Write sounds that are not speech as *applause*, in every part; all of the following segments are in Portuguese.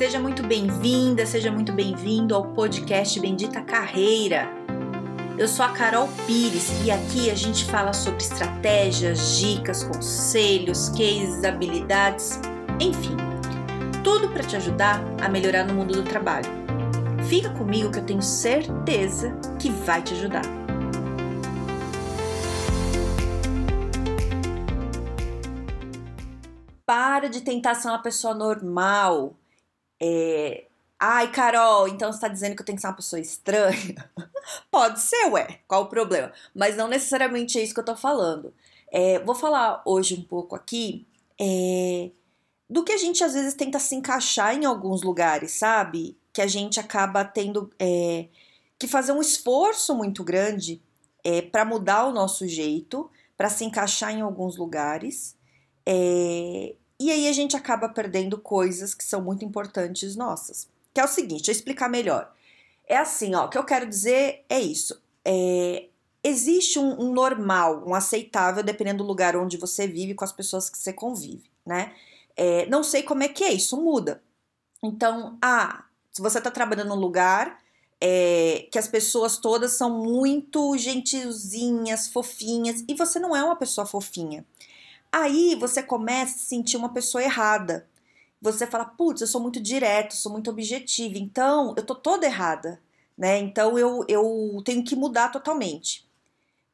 Seja muito bem-vinda, seja muito bem-vindo ao podcast Bendita Carreira. Eu sou a Carol Pires e aqui a gente fala sobre estratégias, dicas, conselhos, cases, habilidades, enfim, tudo para te ajudar a melhorar no mundo do trabalho. Fica comigo que eu tenho certeza que vai te ajudar. Para de tentar ser uma pessoa normal. É... Ai, Carol, então você está dizendo que eu tenho que ser uma pessoa estranha? *laughs* Pode ser, ué, qual o problema? Mas não necessariamente é isso que eu tô falando. É, vou falar hoje um pouco aqui é, do que a gente às vezes tenta se encaixar em alguns lugares, sabe? Que a gente acaba tendo é, que fazer um esforço muito grande é, para mudar o nosso jeito, para se encaixar em alguns lugares. É, e aí a gente acaba perdendo coisas que são muito importantes nossas. Que é o seguinte, deixa eu explicar melhor. É assim, ó, o que eu quero dizer é isso. É, existe um, um, normal, um aceitável, dependendo do lugar onde você vive, com as pessoas que você convive, né? É, não sei como é que é, isso muda. Então, ah, se você está trabalhando num lugar é, que as pessoas todas são muito gentilzinhas, fofinhas, e você não é uma pessoa fofinha. Aí você começa a se sentir uma pessoa errada. Você fala, putz, eu sou muito direto, sou muito objetiva, então eu tô toda errada, né? Então eu, eu tenho que mudar totalmente.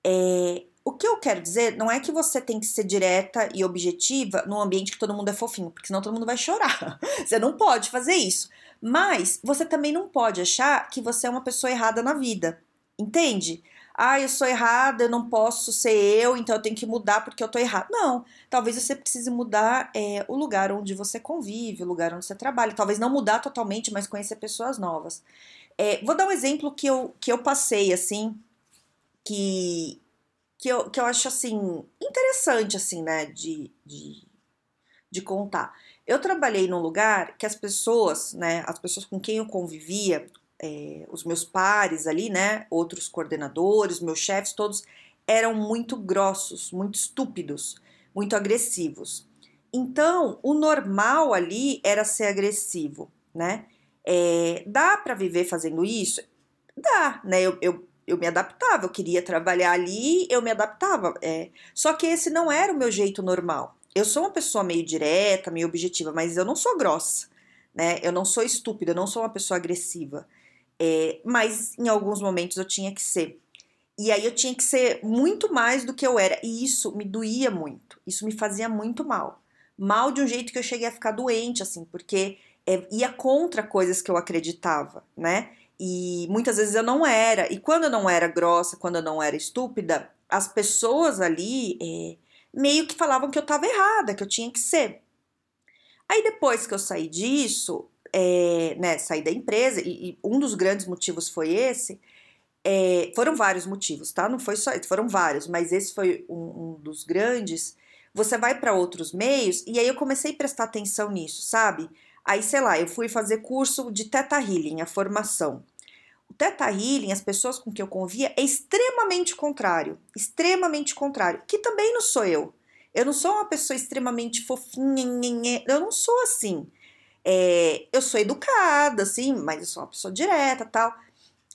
É, o que eu quero dizer não é que você tem que ser direta e objetiva num ambiente que todo mundo é fofinho, porque senão todo mundo vai chorar. *laughs* Você não pode fazer isso. Mas você também não pode achar que você é uma pessoa errada na vida. Entende? Ah, eu sou errada, eu não posso ser eu, então eu tenho que mudar porque eu tô errada. Não, talvez você precise mudar é, o lugar onde você convive, o lugar onde você trabalha. Talvez não mudar totalmente, mas conhecer pessoas novas. É, vou dar um exemplo que eu, que eu passei, assim, que, que, eu, que eu acho, assim, interessante, assim, né, de, de, de contar. Eu trabalhei num lugar que as pessoas, né, as pessoas com quem eu convivia, é, os meus pares ali, né, outros coordenadores, meus chefes, todos eram muito grossos, muito estúpidos, muito agressivos. Então, o normal ali era ser agressivo, né? É, dá para viver fazendo isso? Dá, né? Eu, eu, eu me adaptava, eu queria trabalhar ali, eu me adaptava. É. Só que esse não era o meu jeito normal. Eu sou uma pessoa meio direta, meio objetiva, mas eu não sou grossa, né? Eu não sou estúpida, eu não sou uma pessoa agressiva. É, mas em alguns momentos eu tinha que ser. E aí eu tinha que ser muito mais do que eu era. E isso me doía muito. Isso me fazia muito mal. Mal de um jeito que eu cheguei a ficar doente, assim, porque é, ia contra coisas que eu acreditava, né? E muitas vezes eu não era. E quando eu não era grossa, quando eu não era estúpida, as pessoas ali é, meio que falavam que eu estava errada, que eu tinha que ser. Aí depois que eu saí disso, é, né, sair da empresa, e, e, um dos grandes motivos foi esse. É, foram vários motivos, tá? Não foi só, foram vários, mas esse foi um, um dos grandes. Você vai para outros meios, e aí eu comecei a prestar atenção nisso, sabe? Aí, sei lá, eu fui fazer curso de Teta Healing, a formação. O Teta Healing, as pessoas com que eu convia, é extremamente contrário. Extremamente contrário. Que também não sou eu. Eu não sou uma pessoa extremamente fofinha, eu não sou assim. É, eu sou educada, assim, mas eu sou uma pessoa direta tal.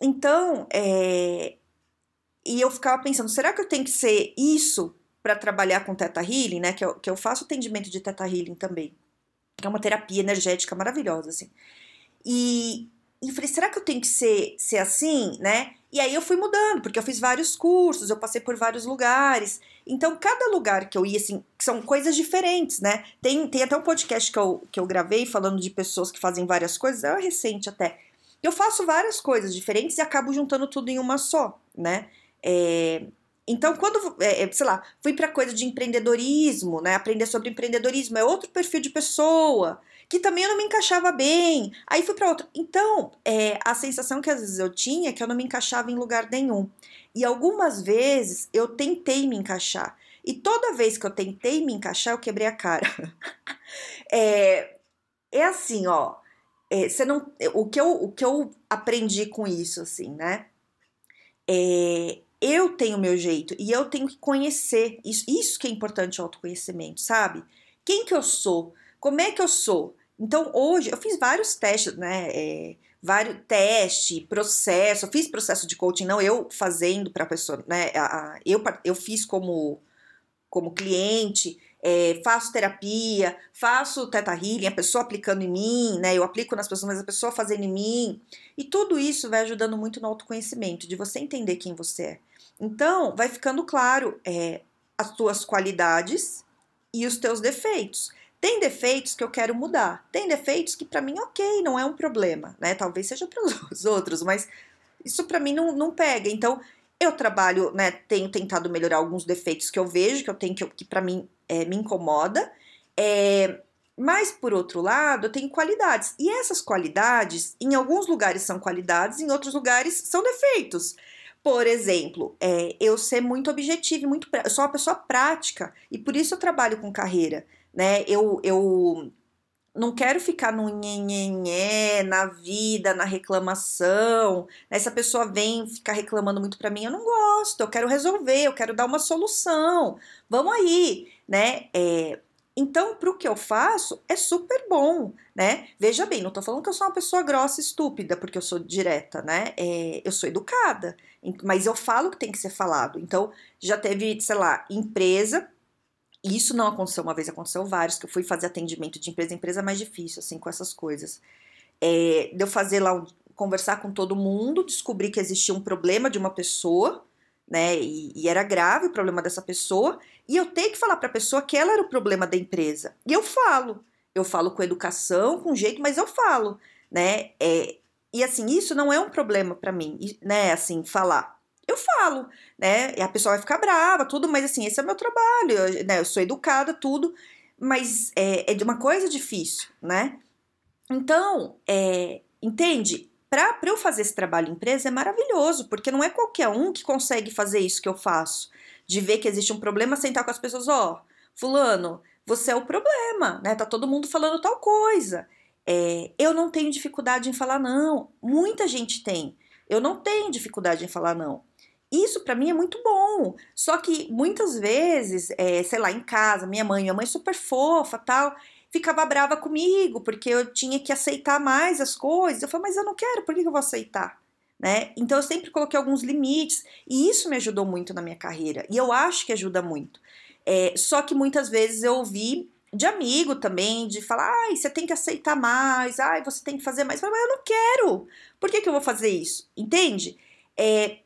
Então, é, e eu ficava pensando, será que eu tenho que ser isso para trabalhar com Teta Healing, né? Que eu, que eu faço atendimento de Teta Healing também, que é uma terapia energética maravilhosa, assim. E, e falei, será que eu tenho que ser, ser assim, né? E aí eu fui mudando, porque eu fiz vários cursos, eu passei por vários lugares. Então, cada lugar que eu ia, assim, são coisas diferentes, né? Tem, tem até um podcast que eu, que eu gravei falando de pessoas que fazem várias coisas, é recente até. Eu faço várias coisas diferentes e acabo juntando tudo em uma só, né? É, então, quando, é, é sei lá, fui para coisa de empreendedorismo, né? Aprender sobre empreendedorismo é outro perfil de pessoa que também eu não me encaixava bem. Aí fui para outro. Então, é, a sensação que às vezes eu tinha é que eu não me encaixava em lugar nenhum. E algumas vezes eu tentei me encaixar. E toda vez que eu tentei me encaixar, eu quebrei a cara. *laughs* é, é assim, ó. É, você não, o, que eu, o que eu aprendi com isso, assim, né? É, eu tenho meu jeito e eu tenho que conhecer. Isso, isso que é importante o autoconhecimento, sabe? Quem que eu sou? Como é que eu sou? Então, hoje, eu fiz vários testes, né? É, vários teste, processo, eu fiz processo de coaching, não eu fazendo para a pessoa, né? A, a, eu, eu fiz como, como cliente, é, faço terapia, faço teta healing, a pessoa aplicando em mim, né? Eu aplico nas pessoas, mas a pessoa fazendo em mim. E tudo isso vai ajudando muito no autoconhecimento, de você entender quem você é. Então, vai ficando claro é, as tuas qualidades e os teus defeitos. Tem defeitos que eu quero mudar, tem defeitos que para mim, ok, não é um problema, né? Talvez seja para *laughs* os outros, mas isso para mim não, não pega. Então, eu trabalho, né? Tenho tentado melhorar alguns defeitos que eu vejo, que eu tenho que, que para mim é, me incomoda. É, mas, por outro lado, eu tenho qualidades. E essas qualidades, em alguns lugares são qualidades, em outros lugares são defeitos. Por exemplo, é, eu ser muito objetivo, muito, eu sou uma pessoa prática e por isso eu trabalho com carreira né? Eu, eu não quero ficar no nhenhenhé, na vida, na reclamação. Né? Se a pessoa vem ficar reclamando muito para mim, eu não gosto, eu quero resolver, eu quero dar uma solução. Vamos aí, né? É, então, para o que eu faço, é super bom, né? Veja bem, não estou falando que eu sou uma pessoa grossa e estúpida, porque eu sou direta, né? É, eu sou educada, mas eu falo o que tem que ser falado. Então, já teve, sei lá, empresa isso não aconteceu uma vez, aconteceu vários, que eu fui fazer atendimento de empresa, empresa é mais difícil, assim, com essas coisas. É, de eu fazer lá, conversar com todo mundo, descobrir que existia um problema de uma pessoa, né, e, e era grave o problema dessa pessoa, e eu tenho que falar para a pessoa que ela era o problema da empresa. E eu falo, eu falo com educação, com jeito, mas eu falo, né, é, e assim, isso não é um problema para mim, né, assim, falar eu falo, né? E a pessoa vai ficar brava, tudo, mas assim, esse é o meu trabalho, eu, né? Eu sou educada, tudo, mas é, é de uma coisa difícil, né? Então, é, entende? Para eu fazer esse trabalho em empresa é maravilhoso, porque não é qualquer um que consegue fazer isso que eu faço. De ver que existe um problema, sentar com as pessoas, ó, oh, fulano, você é o problema, né? Tá todo mundo falando tal coisa. É, eu não tenho dificuldade em falar não. Muita gente tem. Eu não tenho dificuldade em falar não. Isso para mim é muito bom. Só que muitas vezes, é, sei lá, em casa, minha mãe, minha mãe super fofa, tal, ficava brava comigo porque eu tinha que aceitar mais as coisas. Eu falei, mas eu não quero, por que eu vou aceitar? Né? Então eu sempre coloquei alguns limites e isso me ajudou muito na minha carreira e eu acho que ajuda muito. É, só que muitas vezes eu ouvi de amigo também, de falar, ai, você tem que aceitar mais, ai, você tem que fazer mais. Mas eu não quero. Por que, que eu vou fazer isso? Entende? É,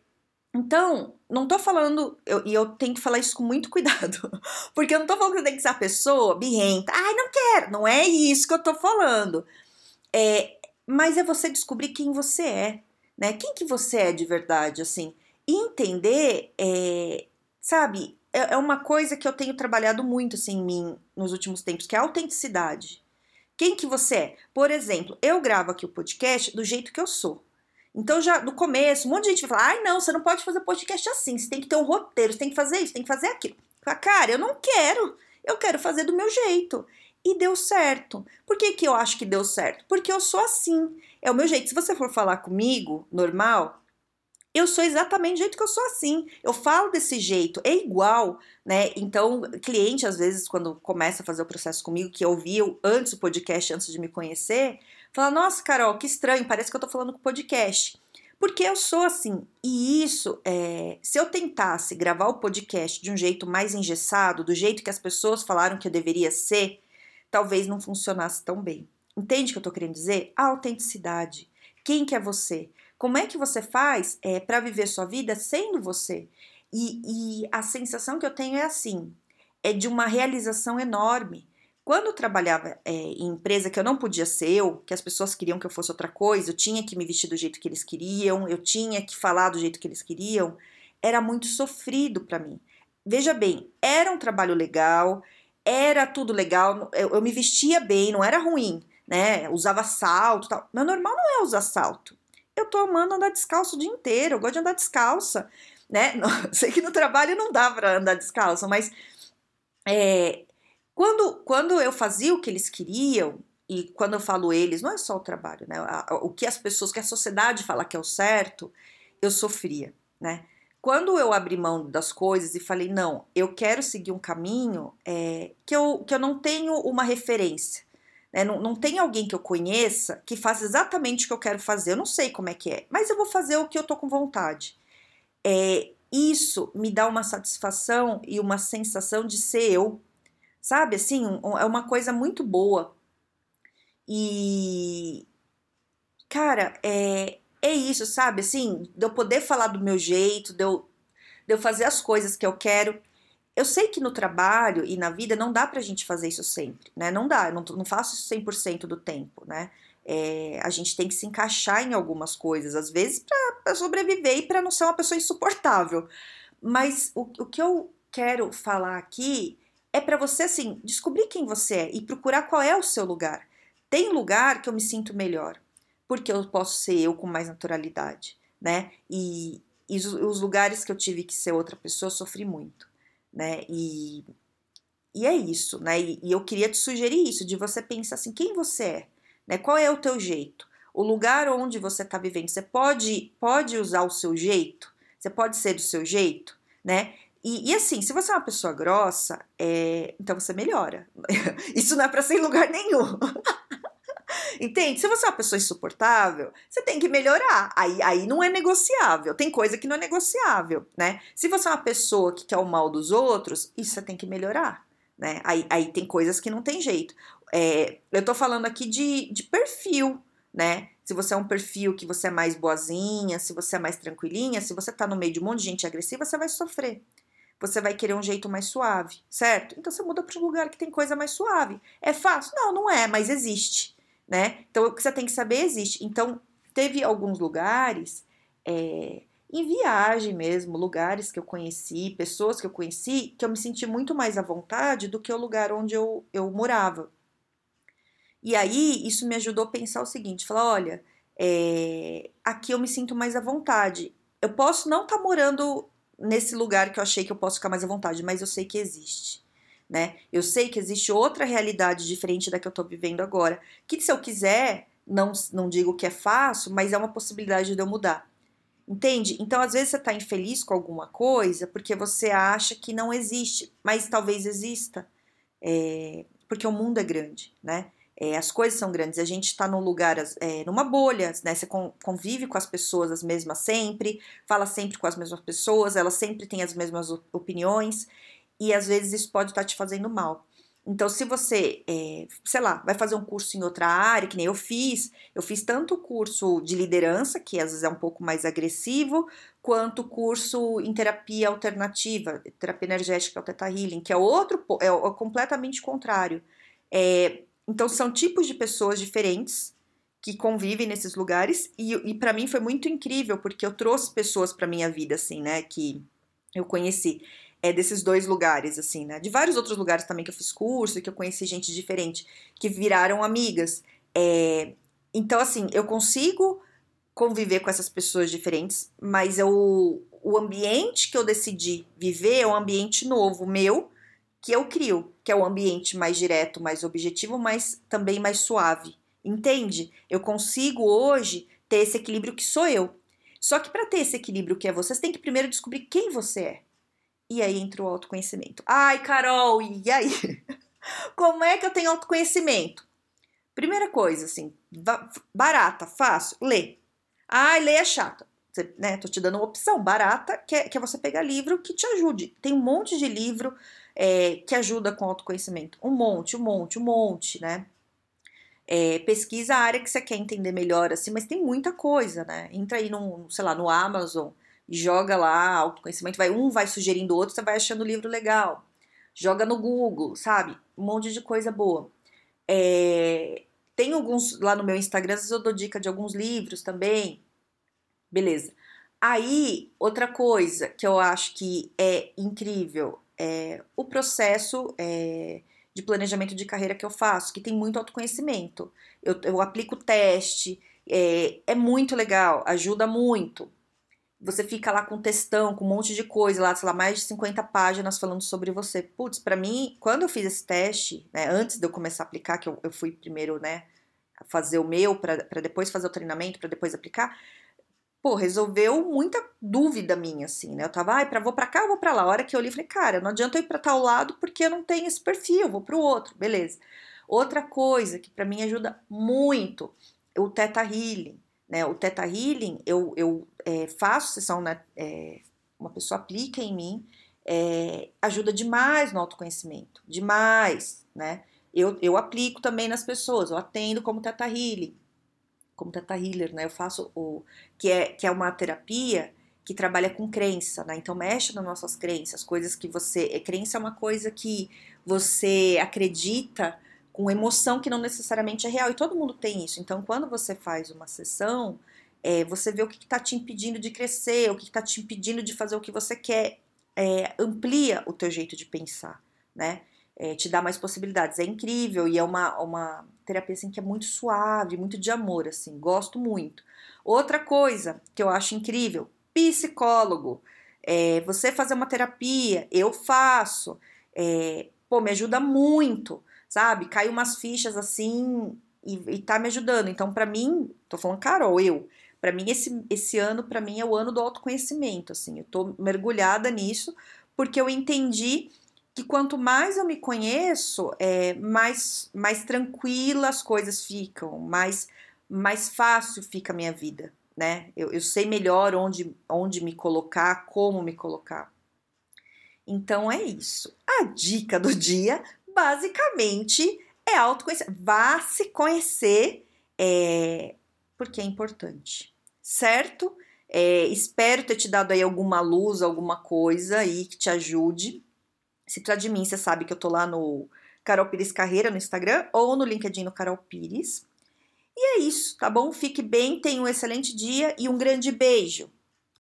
então, não tô falando, eu, e eu tenho que falar isso com muito *laughs* cuidado, porque eu não tô falando que tem que ser a pessoa birrenta, ai, não quero, não é isso que eu tô falando. É, mas é você descobrir quem você é, né? Quem que você é de verdade, assim. E entender, é, sabe, é, é uma coisa que eu tenho trabalhado muito, assim, em mim nos últimos tempos, que é a autenticidade. Quem que você é? Por exemplo, eu gravo aqui o podcast do jeito que eu sou. Então, já no começo, um monte de gente vai falar: ai, não, você não pode fazer podcast assim, você tem que ter um roteiro, você tem que fazer isso, tem que fazer aquilo. Fala, cara, eu não quero, eu quero fazer do meu jeito. E deu certo. Por que, que eu acho que deu certo? Porque eu sou assim. É o meu jeito. Se você for falar comigo, normal, eu sou exatamente do jeito que eu sou assim. Eu falo desse jeito, é igual, né? Então, cliente, às vezes, quando começa a fazer o processo comigo, que ouviu antes o podcast, antes de me conhecer, Fala, nossa, Carol, que estranho, parece que eu tô falando com podcast. Porque eu sou assim. E isso, é, se eu tentasse gravar o podcast de um jeito mais engessado, do jeito que as pessoas falaram que eu deveria ser, talvez não funcionasse tão bem. Entende o que eu tô querendo dizer? A autenticidade. Quem que é você? Como é que você faz é, para viver sua vida sendo você? E, e a sensação que eu tenho é assim: é de uma realização enorme. Quando eu trabalhava é, em empresa que eu não podia ser eu, que as pessoas queriam que eu fosse outra coisa, eu tinha que me vestir do jeito que eles queriam, eu tinha que falar do jeito que eles queriam, era muito sofrido para mim. Veja bem, era um trabalho legal, era tudo legal, eu, eu me vestia bem, não era ruim, né? Usava salto, tal. Meu normal não é usar salto. Eu tô amando andar descalço o dia inteiro, eu gosto de andar descalça, né? *laughs* sei que no trabalho não dá para andar descalço, mas é, quando, quando eu fazia o que eles queriam, e quando eu falo eles, não é só o trabalho, né? O que as pessoas, que a sociedade fala que é o certo, eu sofria, né? Quando eu abri mão das coisas e falei, não, eu quero seguir um caminho é, que, eu, que eu não tenho uma referência. Né? Não, não tem alguém que eu conheça que faz exatamente o que eu quero fazer. Eu não sei como é que é, mas eu vou fazer o que eu tô com vontade. É, isso me dá uma satisfação e uma sensação de ser eu, sabe? Assim, é uma coisa muito boa. E, cara, é, é isso, sabe? Assim, de eu poder falar do meu jeito, de eu, de eu fazer as coisas que eu quero. Eu sei que no trabalho e na vida não dá pra gente fazer isso sempre, né? Não dá, eu não, não faço isso 100% do tempo, né? É, a gente tem que se encaixar em algumas coisas, às vezes para sobreviver e para não ser uma pessoa insuportável. Mas o, o que eu quero falar aqui é para você, assim, descobrir quem você é e procurar qual é o seu lugar. Tem lugar que eu me sinto melhor, porque eu posso ser eu com mais naturalidade, né? E, e os, lugares que eu tive que ser outra pessoa, eu sofri muito né? E, e é isso, né? E, e eu queria te sugerir isso, de você pensar assim, quem você é, né? Qual é o teu jeito? O lugar onde você está vivendo, você pode, pode usar o seu jeito? Você pode ser do seu jeito, né? E, e, assim, se você é uma pessoa grossa, é, então você melhora. *laughs* Isso não é para ser em lugar nenhum. *laughs* Entende? Se você é uma pessoa insuportável, você tem que melhorar. Aí, aí não é negociável. Tem coisa que não é negociável, né? Se você é uma pessoa que quer o mal dos outros, isso você tem que melhorar, né? Aí, aí tem coisas que não tem jeito. É, eu tô falando aqui de, de perfil, né? Se você é um perfil que você é mais boazinha, se você é mais tranquilinha, se você tá no meio de um monte de gente agressiva, você vai sofrer. Você vai querer um jeito mais suave, certo? Então você muda para um lugar que tem coisa mais suave. É fácil? Não, não é, mas existe né? Então, o que você tem que saber existe. Então, teve alguns lugares, é, em viagem mesmo, lugares que eu conheci, pessoas que eu conheci, que eu me senti muito mais à vontade do que o lugar onde eu, eu morava. E aí, isso me ajudou a pensar o seguinte: falar, olha, é, aqui eu me sinto mais à vontade. Eu posso não estar tá morando nesse lugar que eu achei que eu posso ficar mais à vontade, mas eu sei que existe né? Eu sei que existe outra realidade diferente da que eu tô vivendo agora, que se eu quiser, não, não digo que é fácil, mas é uma possibilidade de eu mudar. Entende? Então, às vezes você tá infeliz com alguma coisa porque você acha que não existe, mas talvez exista, é, porque o mundo é grande, né? É, as coisas são grandes, a gente está num lugar, é, numa bolha, né? Você convive com as pessoas as mesmas sempre, fala sempre com as mesmas pessoas, elas sempre têm as mesmas opiniões, e às vezes isso pode estar te fazendo mal. Então, se você, é, sei lá, vai fazer um curso em outra área, que nem eu fiz, eu fiz tanto o curso de liderança, que às vezes é um pouco mais agressivo, quanto o curso em terapia alternativa, terapia energética, o Theta Healing, que é outro, é, é completamente contrário. É, então, são tipos de pessoas diferentes que convivem nesses lugares, e, e para mim foi muito incrível, porque eu trouxe pessoas para minha vida, assim, né, que eu conheci é, desses dois lugares, assim, né? De vários outros lugares também que eu fiz curso, que eu conheci gente diferente, que viraram amigas. É, então, assim, eu consigo conviver com essas pessoas diferentes, mas eu, o ambiente que eu decidi viver é um ambiente novo, meu, que eu crio, que é o ambiente mais direto, mais objetivo, mas também mais suave. Entende? Eu consigo hoje ter esse equilíbrio que sou eu. Só que para ter esse equilíbrio que é você, você tem que primeiro descobrir quem você é. E aí entra o autoconhecimento. Ai, Carol, e aí? *laughs* Como é que eu tenho autoconhecimento? Primeira coisa, assim, barata, fácil, lê. Ai, ler é chato. Você, né, tô te dando uma opção barata, que é, que é você pegar livro que te ajude. Tem um monte de livro é, que ajuda com autoconhecimento. Um monte, um monte, um monte, né? É, pesquisa a área que você quer entender melhor, assim, mas tem muita coisa, né? Entra aí no, sei lá, no Amazon, joga lá autoconhecimento, vai um vai sugerindo o outro, você vai achando o livro legal. Joga no Google, sabe? Um monte de coisa boa. É, tem alguns lá no meu Instagram, às vezes eu dou dica de alguns livros também. Beleza. Aí, outra coisa que eu acho que é incrível é o processo é, de planejamento de carreira que eu faço, que tem muito autoconhecimento. Eu, eu aplico teste, é, é muito legal, ajuda muito você fica lá com textão, com um monte de coisa lá, sei lá, mais de 50 páginas falando sobre você. Putz, para mim, quando eu fiz esse teste, né, antes de eu começar a aplicar, que eu, eu fui primeiro, né, fazer o meu, para depois fazer o treinamento, para depois aplicar, pô, resolveu muita dúvida minha, assim, né? Eu tava, ai, pra, vou pra cá, vou pra lá. A hora que eu li, falei, cara, não adianta eu ir pra tal lado porque eu não tenho esse perfil, vou pro outro, beleza. Outra coisa que para mim ajuda muito, o Teta Healing. Né? O Teta Healing, eu, eu é, faço sessão, né, é, uma pessoa aplica em mim, é, ajuda demais no autoconhecimento, demais, né? Eu, eu aplico também nas pessoas, eu atendo como Teta Healing, como Teta Healer, né? Eu faço o que é, que é uma terapia que trabalha com crença, né? Então mexe nas nossas crenças, coisas que você. É, crença é uma coisa que você acredita com emoção que não necessariamente é real. E todo mundo tem isso. Então, quando você faz uma sessão, é, você vê o que está te impedindo de crescer, o que está te impedindo de fazer o que você quer. É, amplia o teu jeito de pensar, né? É, te dá mais possibilidades. É incrível e é uma, uma terapia assim, que é muito suave, muito de amor, assim. Gosto muito. Outra coisa que eu acho incrível, psicólogo. É, você fazer uma terapia, eu faço. É, pô, me ajuda muito, sabe? Cai umas fichas assim e, e tá me ajudando. Então, para mim, tô falando Carol, eu. Para mim, esse, esse ano, para mim, é o ano do autoconhecimento, assim. Eu tô mergulhada nisso, porque eu entendi que quanto mais eu me conheço, é, mais, mais tranquila as coisas ficam, mais, mais fácil fica a minha vida, né? Eu, eu sei melhor onde, onde me colocar, como me colocar. Então é isso. A dica do dia, basicamente, é autoconhecer. Vá se conhecer, é, porque é importante, certo? É, espero ter te dado aí alguma luz, alguma coisa aí que te ajude. Se precisar de mim, você sabe que eu tô lá no Carol Pires Carreira no Instagram ou no LinkedIn no Carol Pires. E é isso, tá bom? Fique bem, tenha um excelente dia e um grande beijo.